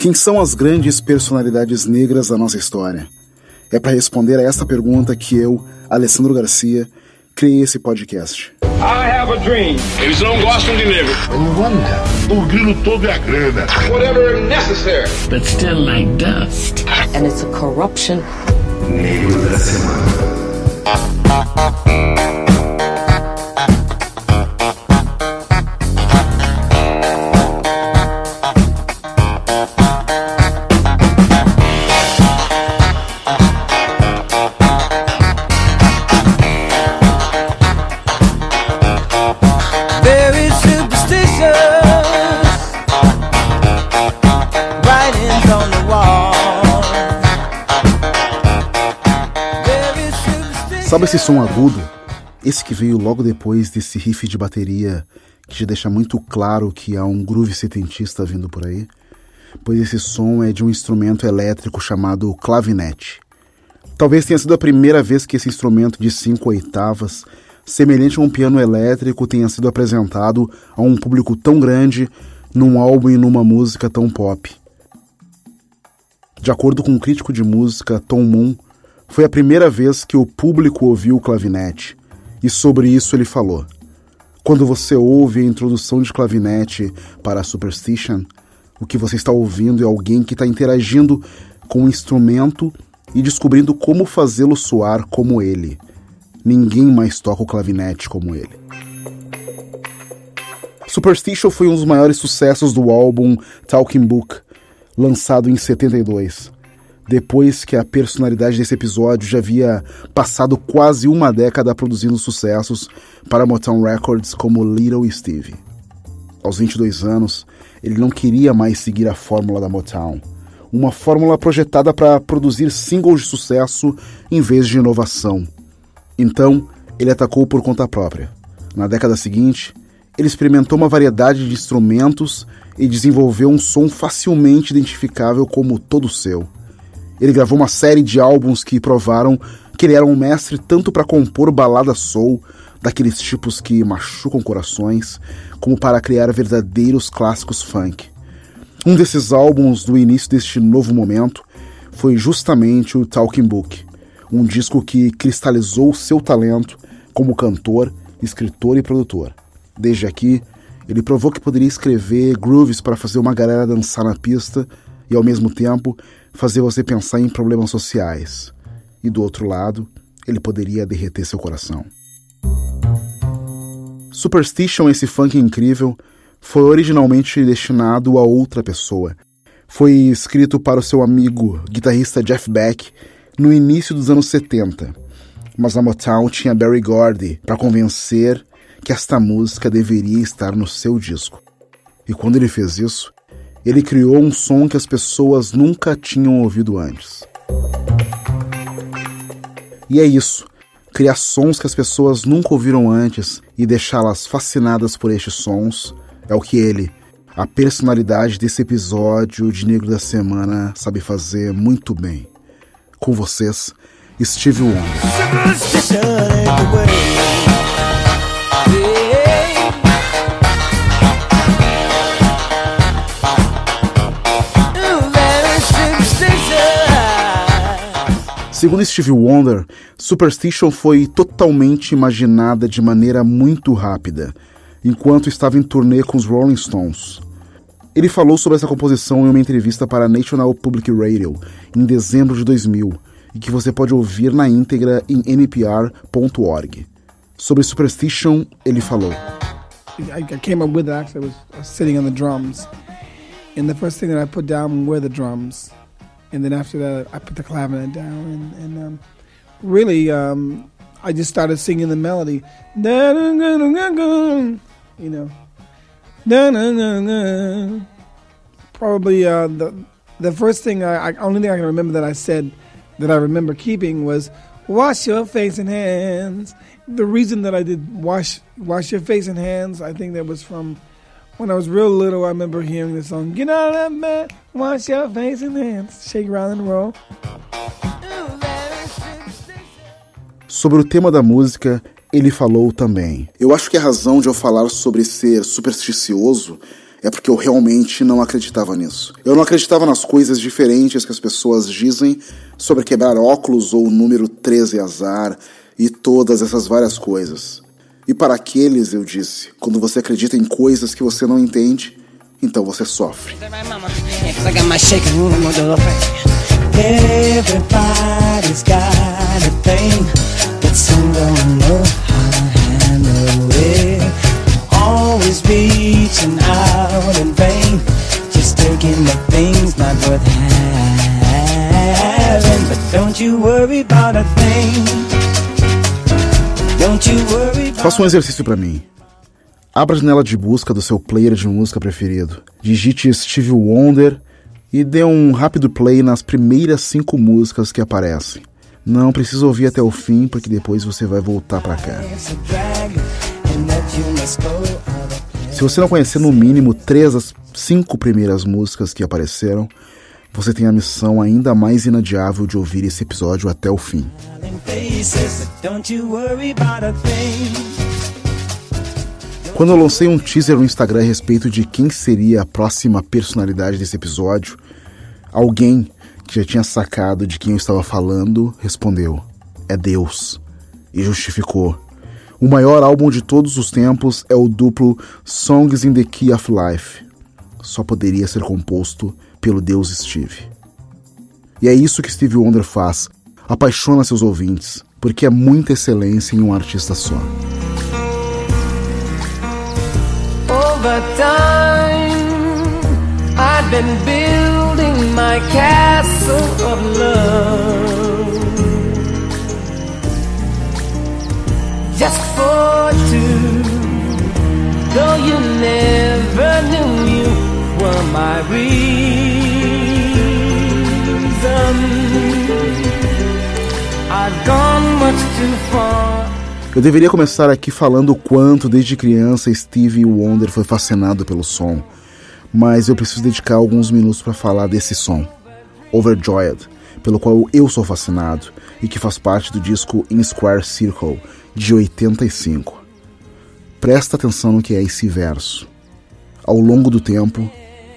Quem são as grandes personalidades negras da nossa história? É para responder a essa pergunta que eu, Alessandro Garcia, criei esse podcast. I have a dream. Eles não gostam de negro. O grilo todo é a grana. Whatever necessary. but still like dust. and it's a corruption. Negro da Semana. Sabe esse som agudo? Esse que veio logo depois desse riff de bateria que te deixa muito claro que há um groove setentista vindo por aí? Pois esse som é de um instrumento elétrico chamado clavinete. Talvez tenha sido a primeira vez que esse instrumento de cinco oitavas, semelhante a um piano elétrico, tenha sido apresentado a um público tão grande num álbum e numa música tão pop. De acordo com um crítico de música, Tom Moon, foi a primeira vez que o público ouviu o clavinete, e sobre isso ele falou. Quando você ouve a introdução de clavinete para Superstition, o que você está ouvindo é alguém que está interagindo com o instrumento e descobrindo como fazê-lo soar como ele. Ninguém mais toca o clavinete como ele. Superstition foi um dos maiores sucessos do álbum Talking Book, lançado em 72. Depois que a personalidade desse episódio já havia passado quase uma década produzindo sucessos para Motown Records como Little Steve. Aos 22 anos, ele não queria mais seguir a fórmula da Motown, uma fórmula projetada para produzir singles de sucesso em vez de inovação. Então, ele atacou por conta própria. Na década seguinte, ele experimentou uma variedade de instrumentos e desenvolveu um som facilmente identificável como todo seu. Ele gravou uma série de álbuns que provaram que ele era um mestre tanto para compor balada soul, daqueles tipos que machucam corações, como para criar verdadeiros clássicos funk. Um desses álbuns do início deste novo momento foi justamente o Talking Book, um disco que cristalizou seu talento como cantor, escritor e produtor. Desde aqui, ele provou que poderia escrever grooves para fazer uma galera dançar na pista e, ao mesmo tempo, fazer você pensar em problemas sociais. E do outro lado, ele poderia derreter seu coração. Superstition, esse funk incrível, foi originalmente destinado a outra pessoa. Foi escrito para o seu amigo, guitarrista Jeff Beck, no início dos anos 70. Mas a Motown tinha Barry Gordy para convencer que esta música deveria estar no seu disco. E quando ele fez isso, ele criou um som que as pessoas nunca tinham ouvido antes. E é isso. Criar sons que as pessoas nunca ouviram antes e deixá-las fascinadas por estes sons é o que ele, a personalidade desse episódio de Negro da Semana, sabe fazer muito bem. Com vocês, Steve Wonder. Segundo Steve Wonder, Superstition foi totalmente imaginada de maneira muito rápida, enquanto estava em turnê com os Rolling Stones. Ele falou sobre essa composição em uma entrevista para a National Public Radio em dezembro de 2000 e que você pode ouvir na íntegra em npr.org. Sobre Superstition, ele falou: I, came up with it actually. I was sitting on the drums, and the first thing that I put down were the drums, and then after that I put the clavinet down, and, and um, really um, I just started singing the melody, you know, probably uh, the the first thing I, I only thing I can remember that I said that I remember keeping was wash your face and hands. The reason that I did wash wash your face and hands, I think that was from when I was real little. I remember hearing the song "Get out of that bed, wash your face and hands, shake, round and roll." Sobre o tema da música, ele falou também. Eu acho que a razão de eu falar sobre ser supersticioso é porque eu realmente não acreditava nisso. Eu não acreditava nas coisas diferentes que as pessoas dizem sobre quebrar óculos ou o número 13 azar e todas essas várias coisas. E para aqueles, eu disse, quando você acredita em coisas que você não entende, então você sofre. Don't you worry about a thing. Faça um exercício para mim. Abra a janela de busca do seu player de música preferido. Digite Steve Wonder e dê um rápido play nas primeiras cinco músicas que aparecem. Não precisa ouvir até o fim, porque depois você vai voltar para cá. Se você não conhecer no mínimo três das cinco primeiras músicas que apareceram, você tem a missão ainda mais inadiável de ouvir esse episódio até o fim. Quando eu lancei um teaser no Instagram a respeito de quem seria a próxima personalidade desse episódio, alguém que já tinha sacado de quem eu estava falando respondeu: É Deus. E justificou. O maior álbum de todos os tempos é o duplo Songs in the Key of Life. Só poderia ser composto pelo Deus Steve. E é isso que Steve Wonder faz. Apaixona seus ouvintes, porque é muita excelência em um artista só. Just for two, though you never knew you were my. Eu deveria começar aqui falando o quanto, desde criança, Stevie Wonder foi fascinado pelo som, mas eu preciso dedicar alguns minutos para falar desse som, Overjoyed, pelo qual eu sou fascinado e que faz parte do disco In Square Circle, de 85. Presta atenção no que é esse verso. Ao longo do tempo,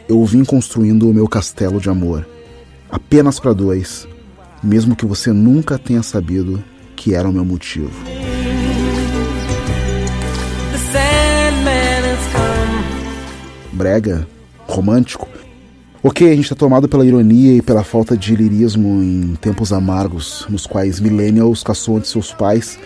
eu vim construindo o meu castelo de amor, apenas para dois, mesmo que você nunca tenha sabido que era o meu motivo. Brega, romântico. Ok, a gente tá tomado pela ironia e pela falta de lirismo em tempos amargos, nos quais millennials caçam de seus pais,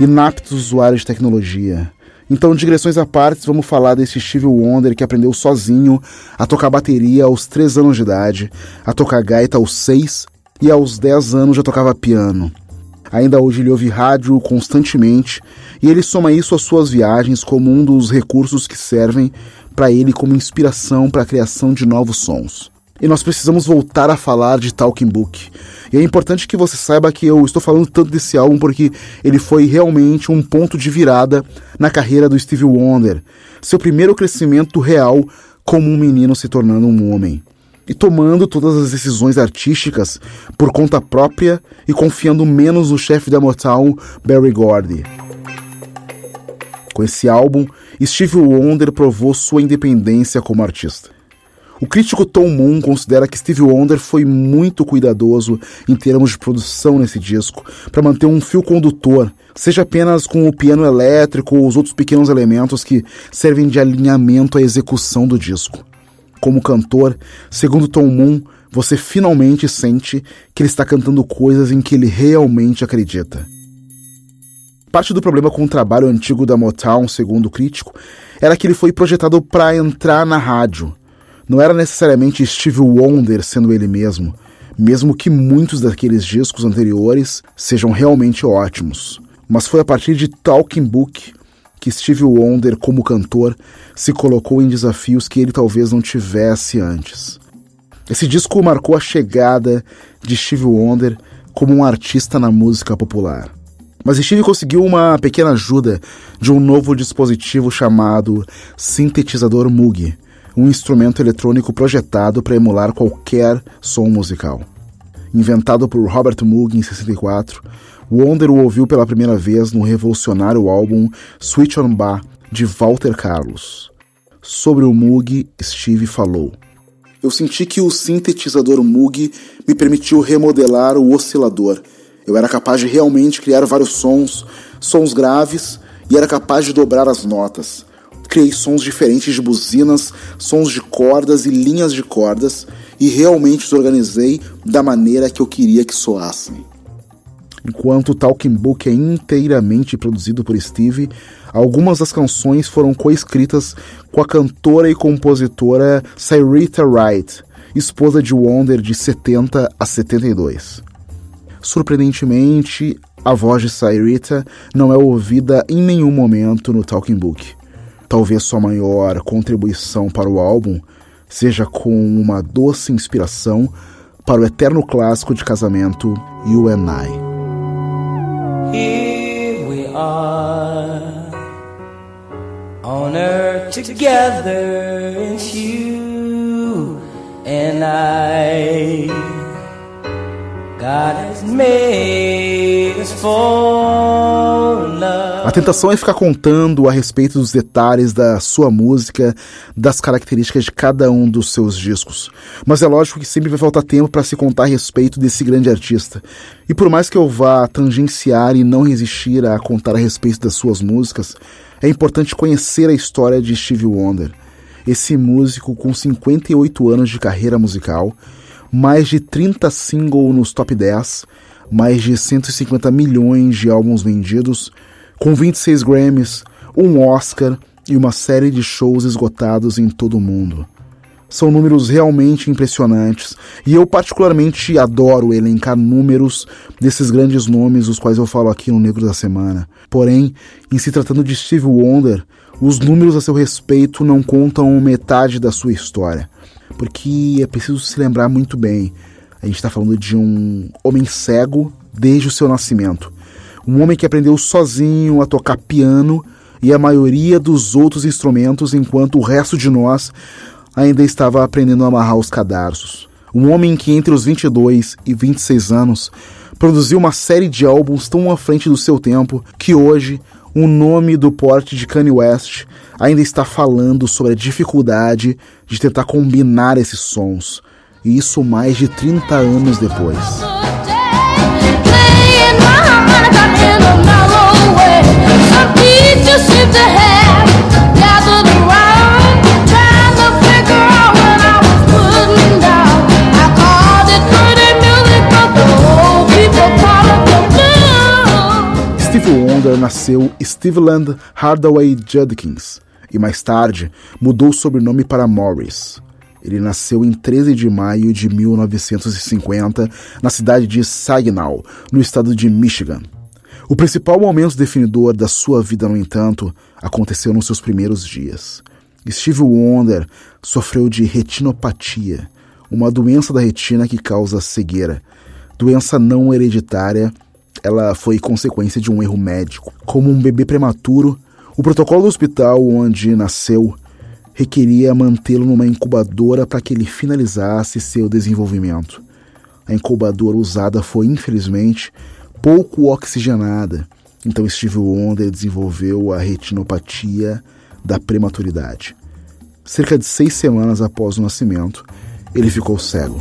inaptos usuários de tecnologia. Então, digressões à parte, vamos falar desse Steve Wonder que aprendeu sozinho a tocar bateria aos 3 anos de idade, a tocar gaita aos 6 e aos 10 anos já tocava piano. Ainda hoje ele ouve rádio constantemente e ele soma isso às suas viagens como um dos recursos que servem para ele como inspiração para a criação de novos sons. E nós precisamos voltar a falar de Talking Book. E é importante que você saiba que eu estou falando tanto desse álbum porque ele foi realmente um ponto de virada na carreira do Stevie Wonder. Seu primeiro crescimento real como um menino se tornando um homem e tomando todas as decisões artísticas por conta própria e confiando menos no chefe da Motown, Barry Gordy. Com esse álbum, Steve Wonder provou sua independência como artista. O crítico Tom Moon considera que Steve Wonder foi muito cuidadoso em termos de produção nesse disco, para manter um fio condutor, seja apenas com o piano elétrico ou os outros pequenos elementos que servem de alinhamento à execução do disco. Como cantor, segundo Tom Moon, você finalmente sente que ele está cantando coisas em que ele realmente acredita. Parte do problema com o trabalho antigo da Motown, segundo o crítico, era que ele foi projetado para entrar na rádio. Não era necessariamente Steve Wonder sendo ele mesmo, mesmo que muitos daqueles discos anteriores sejam realmente ótimos. Mas foi a partir de Talking Book que Steve Wonder, como cantor, se colocou em desafios que ele talvez não tivesse antes. Esse disco marcou a chegada de Steve Wonder como um artista na música popular. Mas Steve conseguiu uma pequena ajuda de um novo dispositivo chamado sintetizador Moog, um instrumento eletrônico projetado para emular qualquer som musical. Inventado por Robert Moog em 64, Wonder o ouviu pela primeira vez no revolucionário álbum Switch on Bar de Walter Carlos. sobre o Moog, Steve falou. Eu senti que o sintetizador Moog me permitiu remodelar o oscilador. Eu era capaz de realmente criar vários sons, sons graves, e era capaz de dobrar as notas. Criei sons diferentes de buzinas, sons de cordas e linhas de cordas, e realmente os organizei da maneira que eu queria que soassem. Enquanto o Talking Book é inteiramente produzido por Steve, algumas das canções foram coescritas com a cantora e compositora Cyrita Wright, esposa de Wonder de 70 a 72. Surpreendentemente, a voz de Cyrita não é ouvida em nenhum momento no Talking Book. Talvez sua maior contribuição para o álbum seja com uma doce inspiração para o eterno clássico de casamento You and I. Here we are on earth together, it's you and I. A tentação é ficar contando a respeito dos detalhes da sua música, das características de cada um dos seus discos. Mas é lógico que sempre vai faltar tempo para se contar a respeito desse grande artista. E por mais que eu vá tangenciar e não resistir a contar a respeito das suas músicas, é importante conhecer a história de Stevie Wonder. Esse músico com 58 anos de carreira musical, mais de 30 singles nos top 10, mais de 150 milhões de álbuns vendidos, com 26 Grammys, um Oscar e uma série de shows esgotados em todo o mundo. São números realmente impressionantes e eu particularmente adoro elencar números desses grandes nomes os quais eu falo aqui no Negro da Semana. Porém, em se tratando de Steve Wonder, os números a seu respeito não contam metade da sua história porque é preciso se lembrar muito bem. A gente está falando de um homem cego desde o seu nascimento. Um homem que aprendeu sozinho a tocar piano e a maioria dos outros instrumentos, enquanto o resto de nós ainda estava aprendendo a amarrar os cadarços. Um homem que entre os 22 e 26 anos produziu uma série de álbuns tão à frente do seu tempo que hoje um nome do porte de Kanye West ainda está falando sobre a dificuldade de tentar combinar esses sons, e isso mais de 30 anos depois. Steve Wonder nasceu Steveland Hardaway Judkins e mais tarde mudou o sobrenome para Morris. Ele nasceu em 13 de maio de 1950 na cidade de Saginaw, no estado de Michigan. O principal momento definidor da sua vida, no entanto, aconteceu nos seus primeiros dias. Steve Wonder sofreu de retinopatia, uma doença da retina que causa cegueira, doença não hereditária ela foi consequência de um erro médico. Como um bebê prematuro, o protocolo do hospital onde nasceu requeria mantê-lo numa incubadora para que ele finalizasse seu desenvolvimento. A incubadora usada foi, infelizmente, pouco oxigenada, então Steve Wonder desenvolveu a retinopatia da prematuridade. Cerca de seis semanas após o nascimento, ele ficou cego.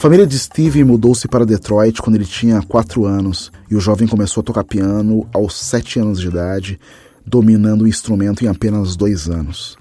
Família de Steve mudou-se para Detroit quando ele tinha 4 anos e o jovem começou a tocar piano aos 7 anos de idade, dominando o instrumento em apenas 2 anos.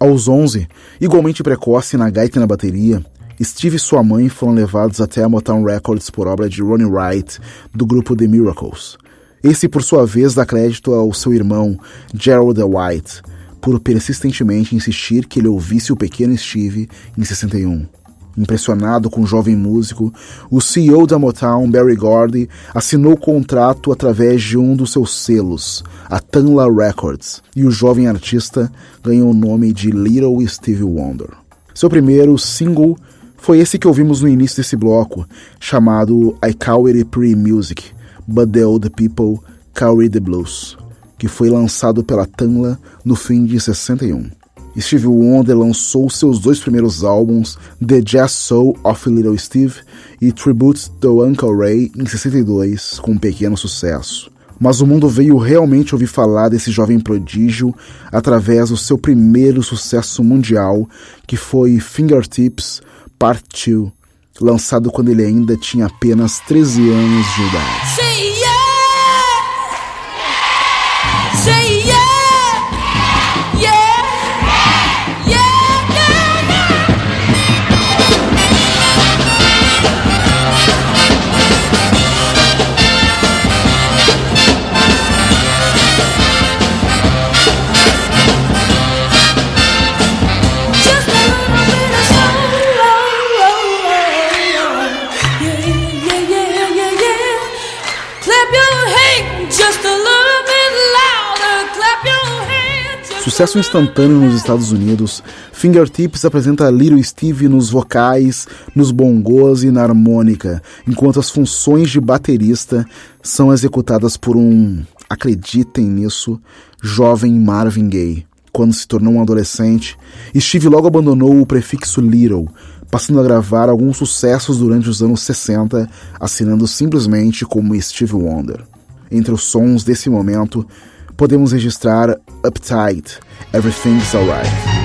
Aos 11, igualmente precoce na gaita e na bateria, Steve e sua mãe foram levados até a Motown Records por obra de Ronnie Wright, do grupo The Miracles. Esse, por sua vez, dá crédito ao seu irmão, Gerald White, por persistentemente insistir que ele ouvisse o pequeno Steve em 61. Impressionado com o jovem músico, o CEO da Motown, Barry Gordy, assinou o contrato através de um dos seus selos, a Tanla Records, e o jovem artista ganhou o nome de Little Stevie Wonder. Seu primeiro single foi esse que ouvimos no início desse bloco, chamado I Call It Pretty Music, But the Old People Carry the Blues, que foi lançado pela Tanla no fim de 61. Steve Wonder lançou seus dois primeiros álbuns, The Jazz Soul of Little Steve e Tribute to Uncle Ray, em 62, com um pequeno sucesso. mas o mundo veio realmente ouvir falar desse jovem prodígio através do seu primeiro sucesso mundial, que foi Fingertips Part 2, lançado quando ele ainda tinha apenas 13 anos de idade. Sucesso instantâneo nos Estados Unidos, Fingertips apresenta Little Steve nos vocais, nos bongos e na harmônica, enquanto as funções de baterista são executadas por um, acreditem nisso, jovem Marvin Gaye. Quando se tornou um adolescente, Steve logo abandonou o prefixo Little, passando a gravar alguns sucessos durante os anos 60, assinando simplesmente como Steve Wonder. Entre os sons desse momento, podemos registrar Uptight, Everything's Alright.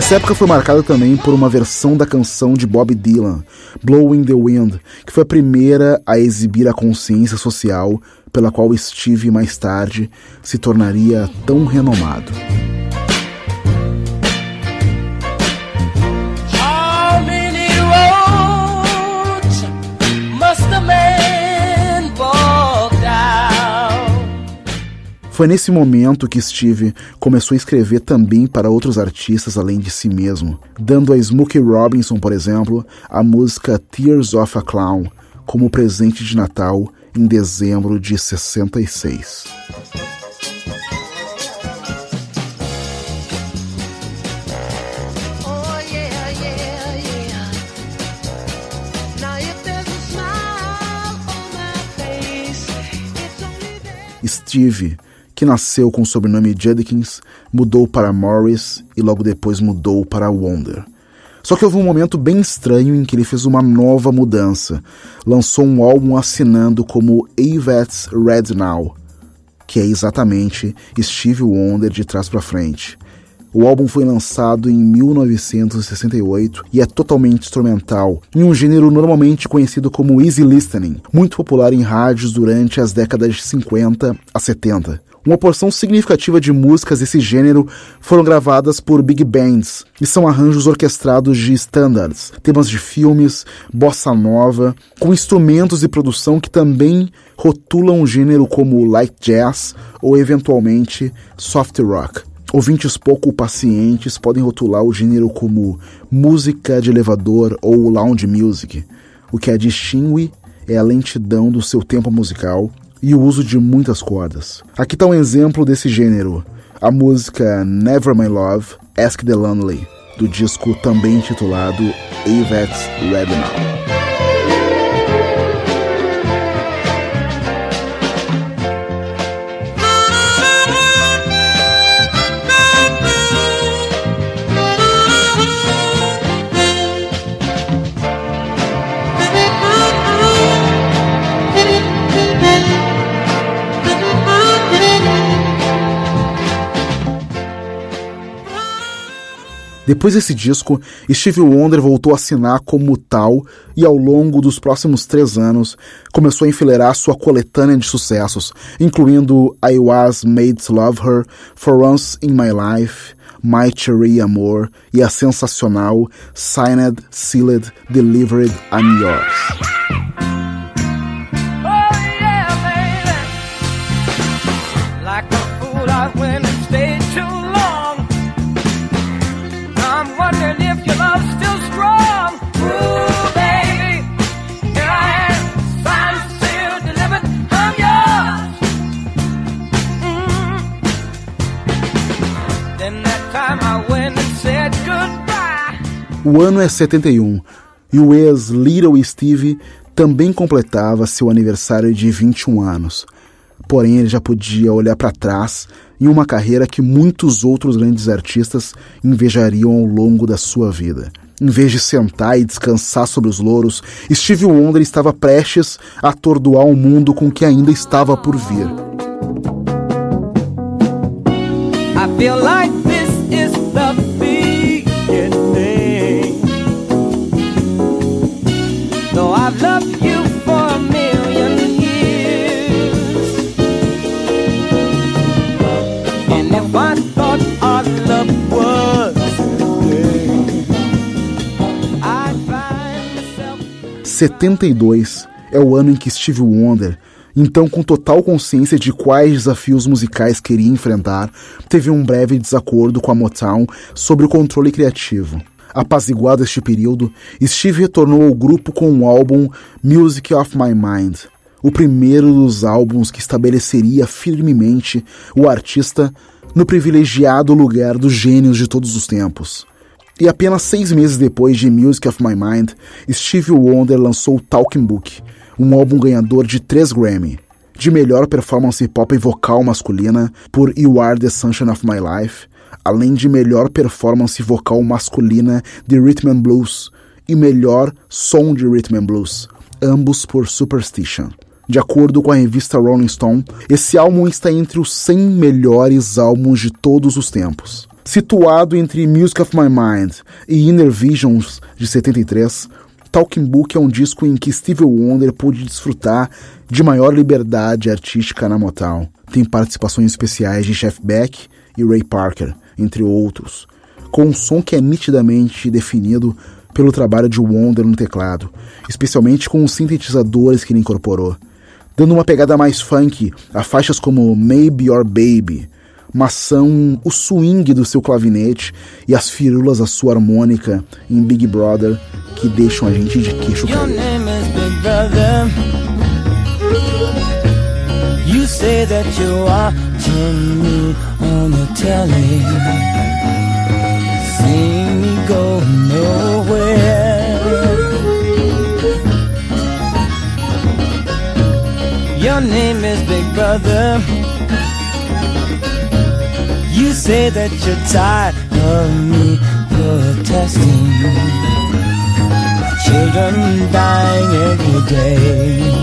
Essa época foi marcada também por uma versão da canção de Bob Dylan, Blowing the Wind, que foi a primeira a exibir a consciência social pela qual Steve mais tarde se tornaria tão renomado. Foi nesse momento que Steve começou a escrever também para outros artistas além de si mesmo, dando a Smokey Robinson, por exemplo, a música Tears of a Clown como presente de Natal em dezembro de 66. Oh yeah, yeah, yeah. Now if there's a smile on my face, it's only there. Steve, que nasceu com o sobrenome Judkins, mudou para Morris e logo depois mudou para Wonder. Só que houve um momento bem estranho em que ele fez uma nova mudança. Lançou um álbum assinando como Avett's Red Now, que é exatamente Steve Wonder de trás para frente. O álbum foi lançado em 1968 e é totalmente instrumental, em um gênero normalmente conhecido como easy listening, muito popular em rádios durante as décadas de 50 a 70. Uma porção significativa de músicas desse gênero foram gravadas por big bands e são arranjos orquestrados de standards, temas de filmes, bossa nova, com instrumentos e produção que também rotulam o gênero como light jazz ou eventualmente soft rock. Ouvintes pouco pacientes podem rotular o gênero como música de elevador ou lounge music. O que a distingue é a lentidão do seu tempo musical e o uso de muitas cordas. Aqui está um exemplo desse gênero, a música Never My Love, Ask the Lonely, do disco também intitulado Avett's Red Depois desse disco, Steve Wonder voltou a assinar como tal e ao longo dos próximos três anos começou a enfileirar sua coletânea de sucessos, incluindo I Was Made to Love Her, For Once in My Life, My Cherry Amor e a sensacional Signed, Sealed, Delivered, I'm Yours. O ano é 71 e o ex Little Steve também completava seu aniversário de 21 anos. Porém, ele já podia olhar para trás em uma carreira que muitos outros grandes artistas invejariam ao longo da sua vida. Em vez de sentar e descansar sobre os louros, Steve Wonder estava prestes a atordoar o mundo com o que ainda estava por vir. I feel like 72 é o ano em que Steve Wonder, então com total consciência de quais desafios musicais queria enfrentar, teve um breve desacordo com a Motown sobre o controle criativo. Apaziguado este período, Steve retornou ao grupo com o álbum Music of My Mind, o primeiro dos álbuns que estabeleceria firmemente o artista no privilegiado lugar dos gênios de todos os tempos. E apenas seis meses depois de Music of My Mind, Stevie Wonder lançou Talking Book, um álbum ganhador de três Grammy, de melhor performance pop e vocal masculina por You Are the Sunshine of My Life, além de melhor performance vocal masculina de Rhythm and Blues e melhor som de Rhythm and Blues, ambos por Superstition. De acordo com a revista Rolling Stone, esse álbum está entre os 100 melhores álbuns de todos os tempos. Situado entre Music of My Mind e Inner Visions, de 73, Talking Book é um disco em que Stevie Wonder pôde desfrutar de maior liberdade artística na Motown. Tem participações especiais de Jeff Beck e Ray Parker, entre outros, com um som que é nitidamente definido pelo trabalho de Wonder no teclado, especialmente com os sintetizadores que ele incorporou, dando uma pegada mais funk a faixas como Maybe Your Baby, mas são o swing do seu clavinete e as firulas da sua harmônica em Big Brother que deixam a gente de queixo Your caído. You say that you're watching me on the telly. See me go nowhere. Your name is Big Brother. You say that you're tired of me protesting children dying every day.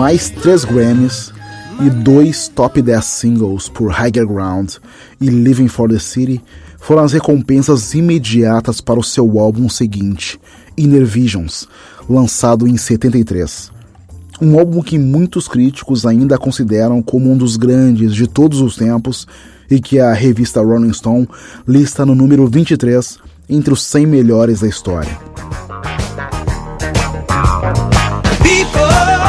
mais três Grammys e dois top 10 singles por Higher Ground e Living for the City foram as recompensas imediatas para o seu álbum seguinte, Inner Visions, lançado em 73. Um álbum que muitos críticos ainda consideram como um dos grandes de todos os tempos e que a revista Rolling Stone lista no número 23 entre os 100 melhores da história. People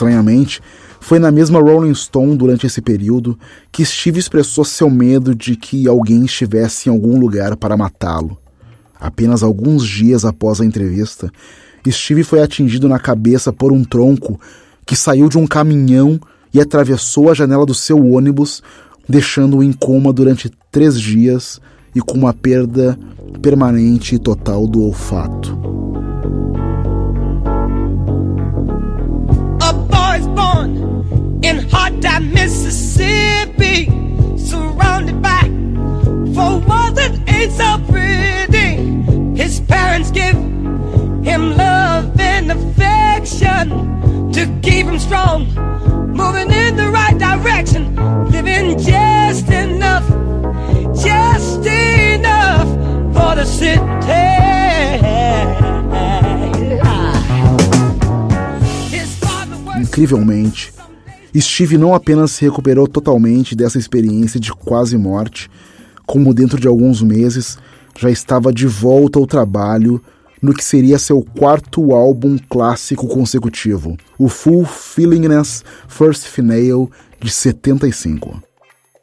Estranhamente, foi na mesma Rolling Stone durante esse período que Steve expressou seu medo de que alguém estivesse em algum lugar para matá-lo. Apenas alguns dias após a entrevista, Steve foi atingido na cabeça por um tronco que saiu de um caminhão e atravessou a janela do seu ônibus, deixando-o em coma durante três dias e com uma perda permanente e total do olfato. Hot Mississippi, surrounded by four that ain't so pretty. His parents give him love and affection to keep him strong, moving in the right direction, living just enough, just enough for the city. Incrivelmente, Steve não apenas se recuperou totalmente dessa experiência de quase morte, como dentro de alguns meses já estava de volta ao trabalho no que seria seu quarto álbum clássico consecutivo, o Full Feelingness First Finale de 75.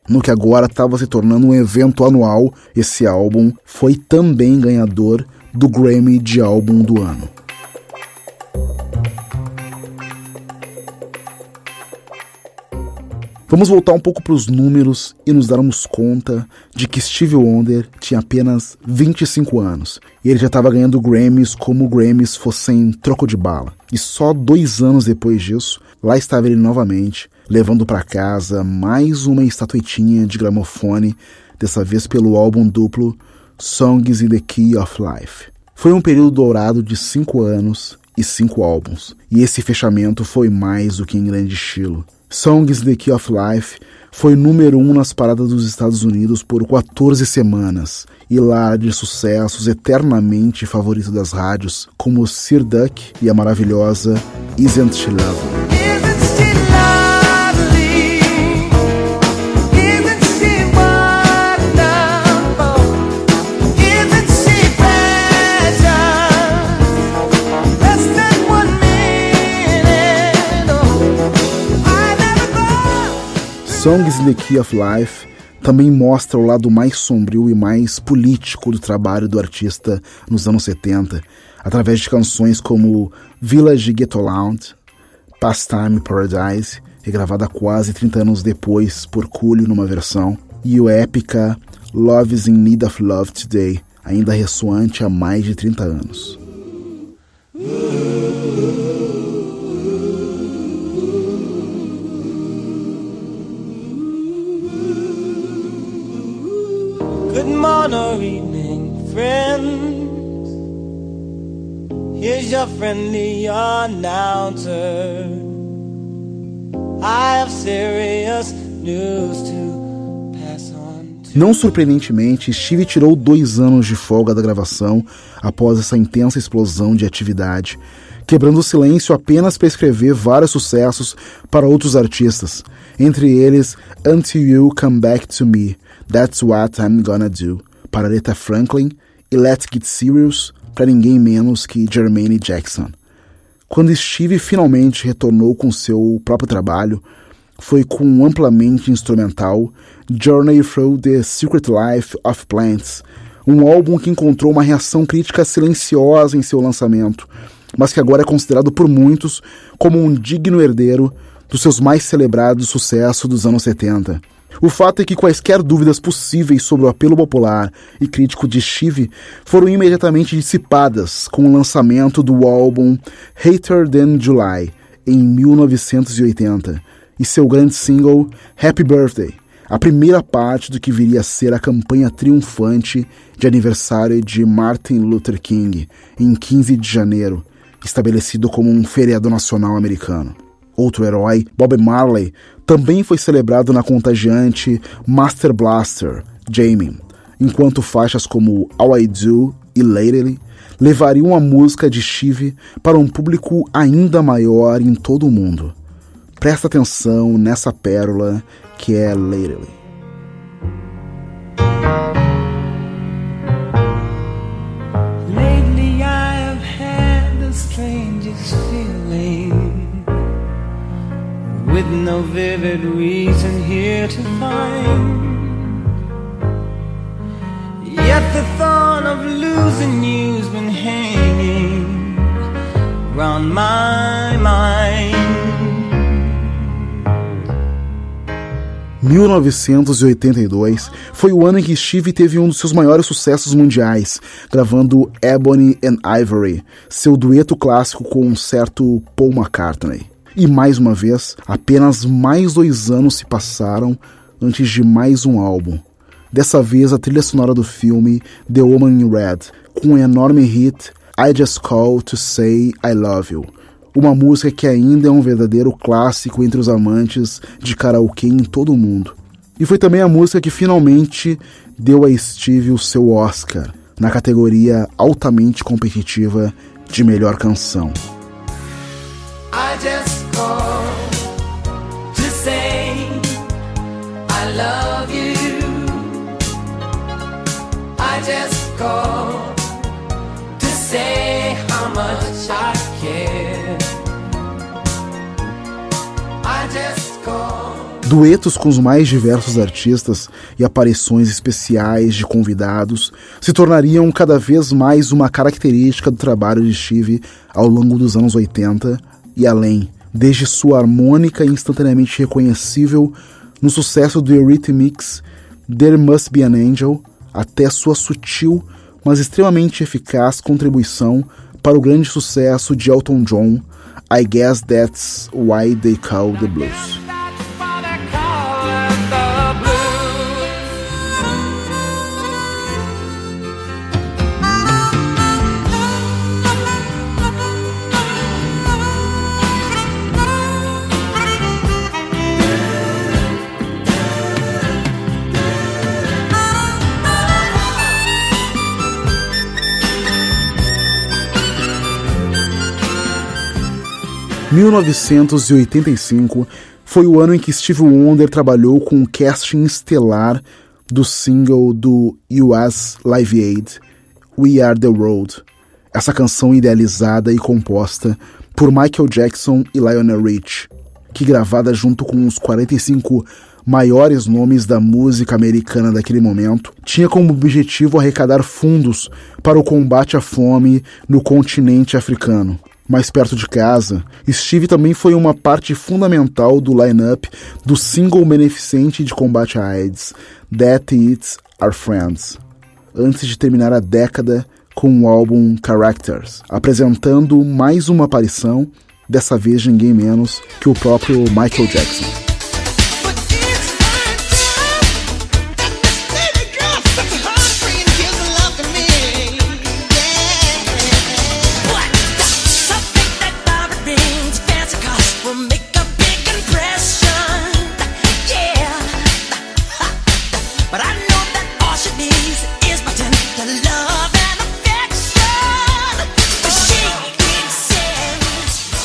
No que agora estava se tornando um evento anual, esse álbum foi também ganhador do Grammy de Álbum do Ano. Vamos voltar um pouco para os números e nos darmos conta de que Steve Wonder tinha apenas 25 anos e ele já estava ganhando Grammys como Grammys fossem troco de bala. E só dois anos depois disso, lá estava ele novamente, levando para casa mais uma estatuetinha de gramofone, dessa vez pelo álbum duplo Songs in the Key of Life. Foi um período dourado de cinco anos e cinco álbuns, e esse fechamento foi mais do que em grande estilo. Songs The Key of Life foi número um nas paradas dos Estados Unidos por 14 semanas e lá de sucessos eternamente favorito das rádios, como Sir Duck e a maravilhosa Isn't She Lovely. Songs in the Key of Life também mostra o lado mais sombrio e mais político do trabalho do artista nos anos 70, através de canções como Village Ghetto Lounge, Pastime Paradise, regravada quase 30 anos depois por Coolio numa versão, e o épica Love is in Need of Love Today, ainda ressoante há mais de 30 anos. Good morning or evening, friends. Here's your friendly announcer. I have serious news to pass on. Não surpreendentemente, Steve tirou dois anos de folga da gravação após essa intensa explosão de atividade, quebrando o silêncio apenas para escrever vários sucessos para outros artistas, entre eles Until You Come Back to Me, That's What I'm Gonna Do, para Aretha Franklin, e Let's Get Serious, para ninguém menos que Jermaine Jackson. Quando Steve finalmente retornou com seu próprio trabalho, foi com um amplamente instrumental Journey Through the Secret Life of Plants, um álbum que encontrou uma reação crítica silenciosa em seu lançamento, mas que agora é considerado por muitos como um digno herdeiro dos seus mais celebrados sucessos dos anos 70. O fato é que quaisquer dúvidas possíveis sobre o apelo popular e crítico de Steve foram imediatamente dissipadas com o lançamento do álbum Hater Than July, em 1980, e seu grande single Happy Birthday, a primeira parte do que viria a ser a campanha triunfante de aniversário de Martin Luther King, em 15 de janeiro, estabelecido como um feriado nacional americano. Outro herói, Bob Marley, também foi celebrado na contagiante Master Blaster, Jamie, enquanto faixas como All I Do e Lately levariam a música de Steve para um público ainda maior em todo o mundo. Presta atenção nessa pérola que é Lately. Lately With no vivid reason here to find Yet the thought of losing you's been hanging round my mind 1982 foi o ano em que Steve teve um dos seus maiores sucessos mundiais, gravando Ebony and Ivory, seu dueto clássico com um certo Paul McCartney. E mais uma vez, apenas mais dois anos se passaram antes de mais um álbum. Dessa vez, a trilha sonora do filme The Woman in Red, com o enorme hit I Just Call to Say I Love You, uma música que ainda é um verdadeiro clássico entre os amantes de karaokê em todo o mundo. E foi também a música que finalmente deu a Steve o seu Oscar, na categoria altamente competitiva de melhor canção. Duetos com os mais diversos artistas e aparições especiais de convidados se tornariam cada vez mais uma característica do trabalho de Steve ao longo dos anos 80 e além, desde sua harmônica instantaneamente reconhecível no sucesso do Eurythmics There Must Be an Angel, até sua sutil, mas extremamente eficaz contribuição para o grande sucesso de Elton John, I Guess That's Why They Call the Blues. 1985 foi o ano em que Steve Wonder trabalhou com o casting estelar do single do US Live Aid, We Are the Road. Essa canção idealizada e composta por Michael Jackson e Lionel Rich, que gravada junto com os 45 maiores nomes da música americana daquele momento, tinha como objetivo arrecadar fundos para o combate à fome no continente africano mais perto de casa, Steve também foi uma parte fundamental do line-up do single beneficente de combate à AIDS, That Eats Our Friends, antes de terminar a década com o álbum Characters, apresentando mais uma aparição, dessa vez de ninguém menos que o próprio Michael Jackson.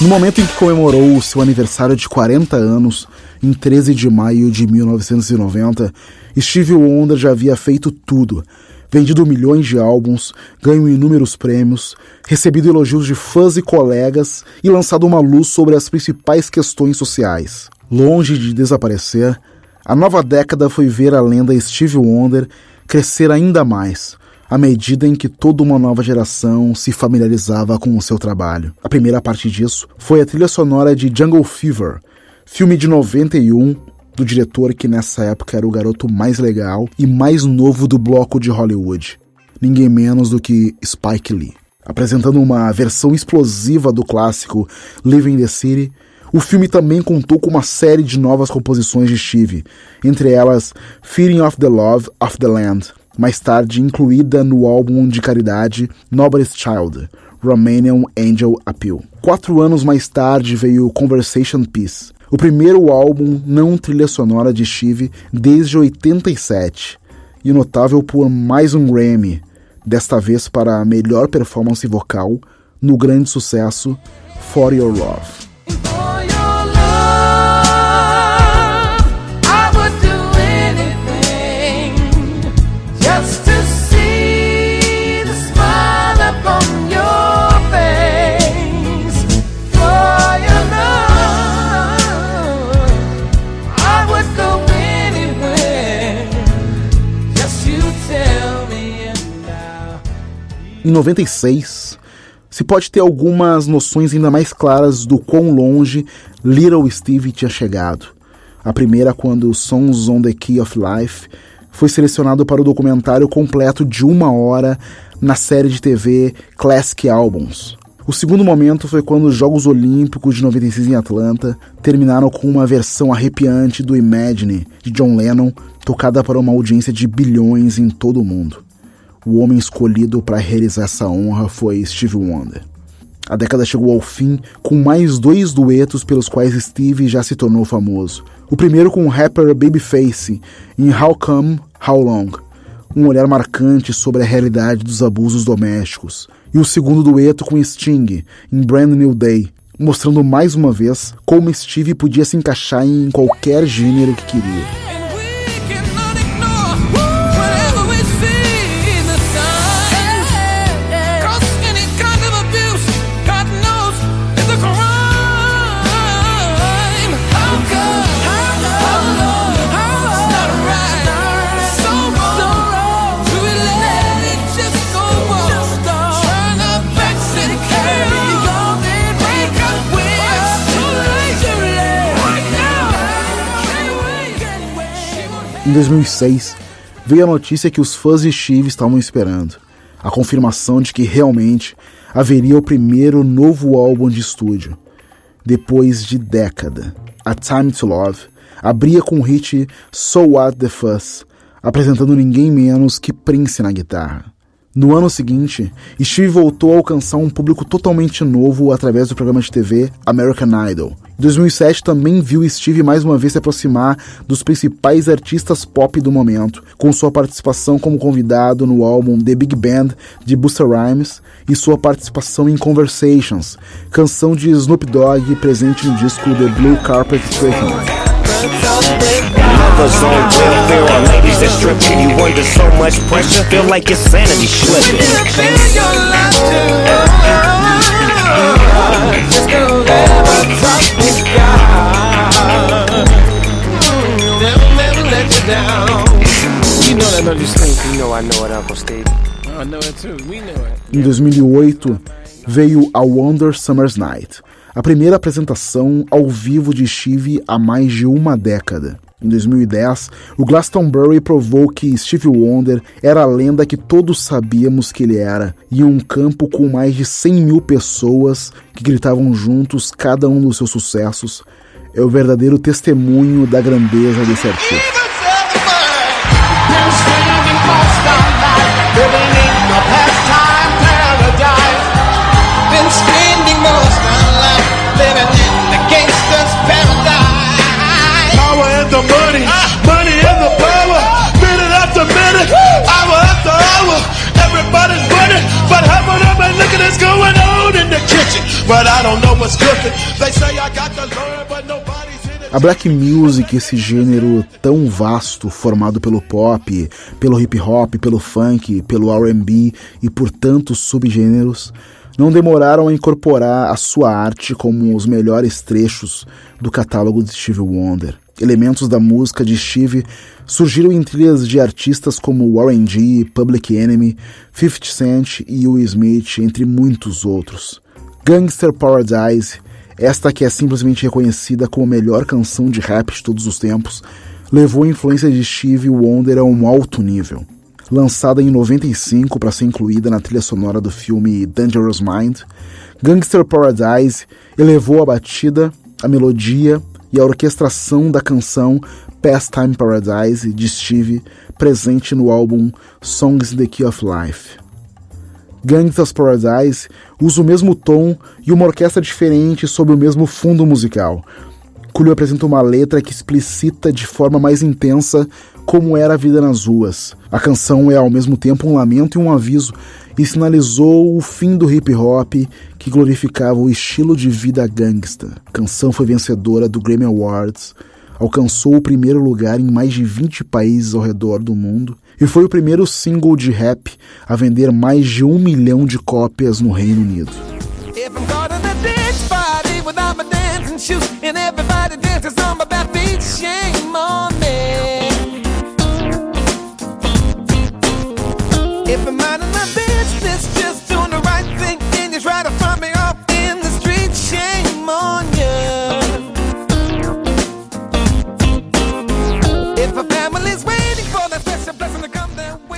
No momento em que comemorou o seu aniversário de 40 anos, em 13 de maio de 1990, Steve Wonder já havia feito tudo. Vendido milhões de álbuns, ganho inúmeros prêmios, recebido elogios de fãs e colegas e lançado uma luz sobre as principais questões sociais. Longe de desaparecer, a nova década foi ver a lenda Steve Wonder crescer ainda mais, à medida em que toda uma nova geração se familiarizava com o seu trabalho. A primeira parte disso foi a trilha sonora de Jungle Fever, filme de 91 do diretor que nessa época era o garoto mais legal e mais novo do bloco de Hollywood, ninguém menos do que Spike Lee. Apresentando uma versão explosiva do clássico Living the City, o filme também contou com uma série de novas composições de Steve, entre elas Feeding of the Love of the Land, mais tarde incluída no álbum de caridade Nobody's Child, Romanian Angel Appeal. Quatro anos mais tarde veio Conversation Piece, o primeiro álbum não trilha sonora de Steve desde 87, e notável por mais um Grammy, desta vez para a melhor performance vocal no grande sucesso For Your Love. Em 96, se pode ter algumas noções ainda mais claras do quão longe Little Steve tinha chegado. A primeira, quando Songs on the Key of Life foi selecionado para o documentário completo de uma hora na série de TV Classic Albums. O segundo momento foi quando os Jogos Olímpicos de 96 em Atlanta terminaram com uma versão arrepiante do Imagine de John Lennon, tocada para uma audiência de bilhões em todo o mundo. O homem escolhido para realizar essa honra foi Steve Wonder. A década chegou ao fim com mais dois duetos pelos quais Steve já se tornou famoso. O primeiro com o rapper Babyface em How Come, How Long, um olhar marcante sobre a realidade dos abusos domésticos. E o segundo dueto com Sting em Brand New Day, mostrando mais uma vez como Steve podia se encaixar em qualquer gênero que queria. Em 2006, veio a notícia que os fãs de Steve estavam esperando. A confirmação de que realmente haveria o primeiro novo álbum de estúdio. Depois de década, A Time to Love abria com o hit So What the Fuss, apresentando ninguém menos que Prince na guitarra. No ano seguinte, Steve voltou a alcançar um público totalmente novo através do programa de TV American Idol. Em 2007 também viu Steve mais uma vez se aproximar dos principais artistas pop do momento, com sua participação como convidado no álbum The Big Band de Busta Rhymes e sua participação em Conversations, canção de Snoop Dogg presente no disco The Blue Carpet Treatment. On ladies that strip you. You under so much pressure, feel like your sanity slipping. Know Em 2008, veio A Wonder Summer's Night, a primeira apresentação ao vivo de Steve há mais de uma década. Em 2010, o Glastonbury provou que Steve Wonder era a lenda que todos sabíamos que ele era, em um campo com mais de 100 mil pessoas que gritavam juntos cada um dos seus sucessos. É o verdadeiro testemunho da grandeza desse artista. But I don't know what's cooking. They say I got learn, but. A black music, esse gênero tão vasto, formado pelo pop, pelo hip hop, pelo funk, pelo R&B e por tantos subgêneros, não demoraram a incorporar a sua arte como os melhores trechos do catálogo de Steve Wonder. Elementos da música de Steve surgiram em trilhas de artistas como Warren G, Public Enemy, 50 Cent e Will Smith, entre muitos outros. Gangster Paradise, esta que é simplesmente reconhecida como a melhor canção de rap de todos os tempos, levou a influência de Steve Wonder a um alto nível. Lançada em 95 para ser incluída na trilha sonora do filme Dangerous Mind, Gangster Paradise elevou a batida, a melodia e a orquestração da canção Pastime Paradise de Steve, presente no álbum Songs in the Key of Life. Gangsta's Paradise usa o mesmo tom e uma orquestra diferente sob o mesmo fundo musical. Coolio apresenta uma letra que explicita de forma mais intensa como era a vida nas ruas. A canção é ao mesmo tempo um lamento e um aviso e sinalizou o fim do hip hop que glorificava o estilo de vida gangsta. A canção foi vencedora do Grammy Awards, alcançou o primeiro lugar em mais de 20 países ao redor do mundo e foi o primeiro single de rap a vender mais de um milhão de cópias no Reino Unido. If I'm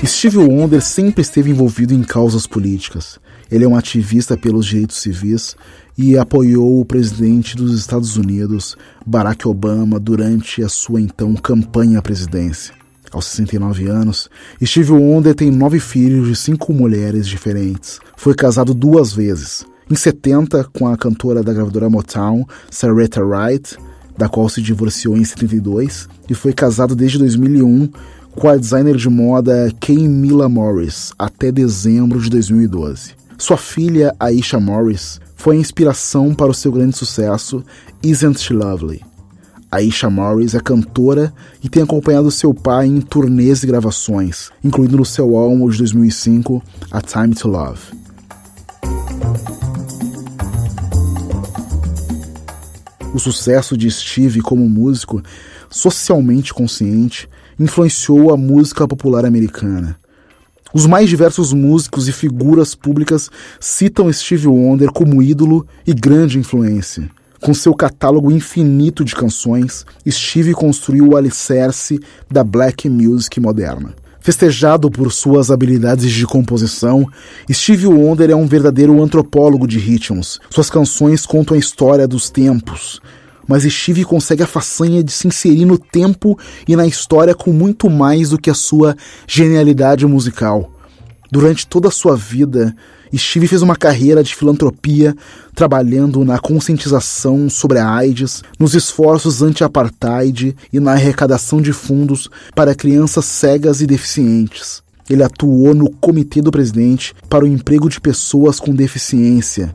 Steve Wonder sempre esteve envolvido em causas políticas. Ele é um ativista pelos direitos civis e apoiou o presidente dos Estados Unidos, Barack Obama, durante a sua então campanha à presidência. Aos 69 anos, Steve Wonder tem nove filhos de cinco mulheres diferentes. Foi casado duas vezes. Em 70, com a cantora da gravadora Motown, Sarita Wright, da qual se divorciou em 72, e foi casado desde 2001 com a designer de moda Kay Mila Morris até dezembro de 2012. Sua filha, Aisha Morris, foi a inspiração para o seu grande sucesso Isn't She Lovely? Aisha Morris é cantora e tem acompanhado seu pai em turnês e gravações, incluindo no seu álbum de 2005, A Time to Love. O sucesso de Steve como músico, socialmente consciente, influenciou a música popular americana. Os mais diversos músicos e figuras públicas citam Steve Wonder como ídolo e grande influência. Com seu catálogo infinito de canções, Steve construiu o alicerce da black music moderna. Festejado por suas habilidades de composição, Steve Wonder é um verdadeiro antropólogo de ritmos. Suas canções contam a história dos tempos, mas Steve consegue a façanha de se inserir no tempo e na história com muito mais do que a sua genialidade musical. Durante toda a sua vida, Steve fez uma carreira de filantropia, trabalhando na conscientização sobre a AIDS, nos esforços anti-apartheid e na arrecadação de fundos para crianças cegas e deficientes. Ele atuou no Comitê do Presidente para o Emprego de Pessoas com Deficiência,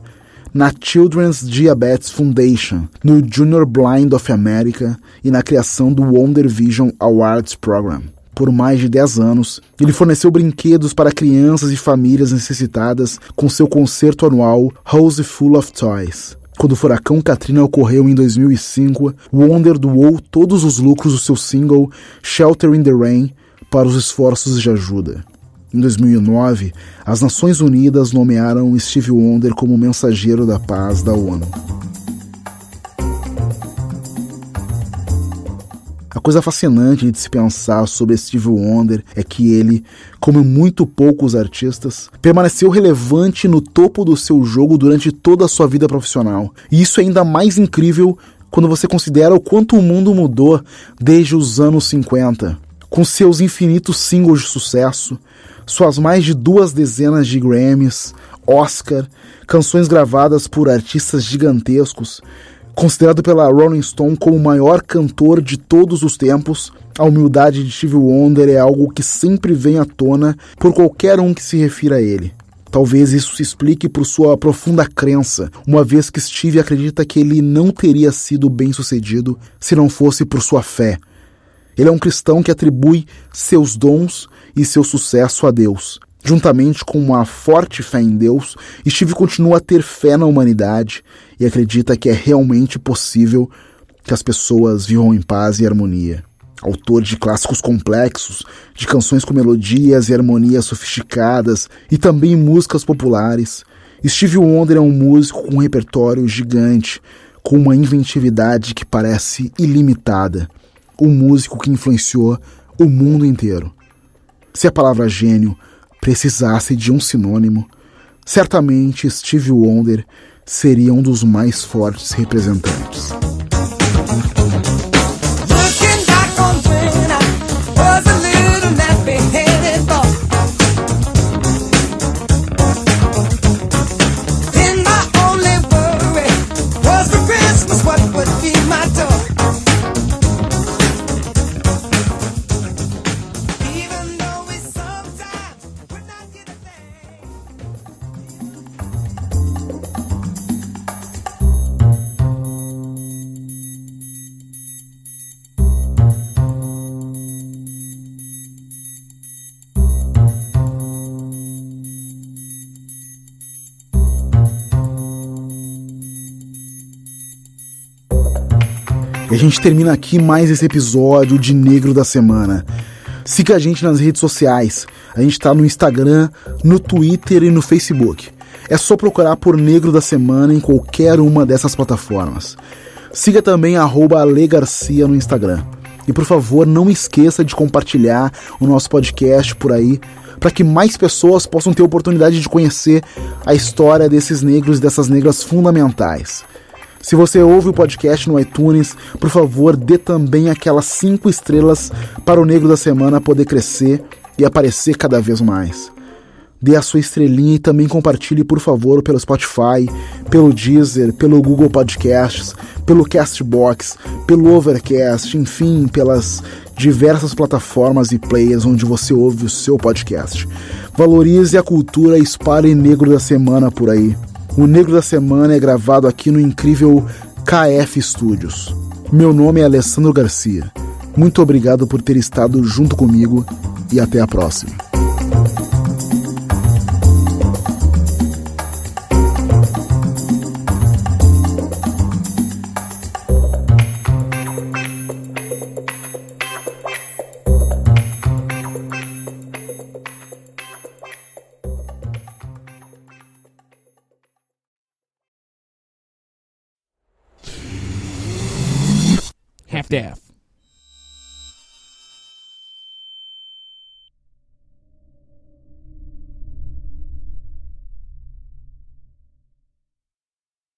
na Children's Diabetes Foundation, no Junior Blind of America e na criação do Wonder Vision Awards Program. Por mais de 10 anos, ele forneceu brinquedos para crianças e famílias necessitadas com seu concerto anual Rose Full of Toys. Quando o furacão Katrina ocorreu em 2005, Wonder doou todos os lucros do seu single Shelter in the Rain para os esforços de ajuda. Em 2009, as Nações Unidas nomearam Steve Wonder como mensageiro da paz da ONU. A coisa fascinante de se pensar sobre Steve Wonder é que ele, como muito poucos artistas, permaneceu relevante no topo do seu jogo durante toda a sua vida profissional. E isso é ainda mais incrível quando você considera o quanto o mundo mudou desde os anos 50. Com seus infinitos singles de sucesso, suas mais de duas dezenas de Grammys, Oscar, canções gravadas por artistas gigantescos, considerado pela Rolling Stone como o maior cantor de todos os tempos, a humildade de Steve Wonder é algo que sempre vem à tona por qualquer um que se refira a ele. Talvez isso se explique por sua profunda crença, uma vez que Steve acredita que ele não teria sido bem sucedido se não fosse por sua fé. Ele é um cristão que atribui seus dons e seu sucesso a Deus. Juntamente com uma forte fé em Deus, Steve continua a ter fé na humanidade e acredita que é realmente possível que as pessoas vivam em paz e harmonia. Autor de clássicos complexos, de canções com melodias e harmonias sofisticadas e também músicas populares, Steve Wonder é um músico com um repertório gigante, com uma inventividade que parece ilimitada. Um músico que influenciou o mundo inteiro. Se a palavra gênio precisasse de um sinônimo, certamente Steve Wonder seria um dos mais fortes representantes. E a gente termina aqui mais esse episódio de Negro da Semana. Siga a gente nas redes sociais. A gente está no Instagram, no Twitter e no Facebook. É só procurar por Negro da Semana em qualquer uma dessas plataformas. Siga também arroba Ale Garcia no Instagram. E por favor, não esqueça de compartilhar o nosso podcast por aí, para que mais pessoas possam ter oportunidade de conhecer a história desses negros e dessas negras fundamentais. Se você ouve o podcast no iTunes, por favor, dê também aquelas cinco estrelas para o Negro da Semana poder crescer e aparecer cada vez mais. Dê a sua estrelinha e também compartilhe, por favor, pelo Spotify, pelo Deezer, pelo Google Podcasts, pelo Castbox, pelo Overcast, enfim, pelas diversas plataformas e players onde você ouve o seu podcast. Valorize a cultura e espalhe Negro da Semana por aí. O Negro da Semana é gravado aqui no incrível KF Studios. Meu nome é Alessandro Garcia. Muito obrigado por ter estado junto comigo e até a próxima. staff.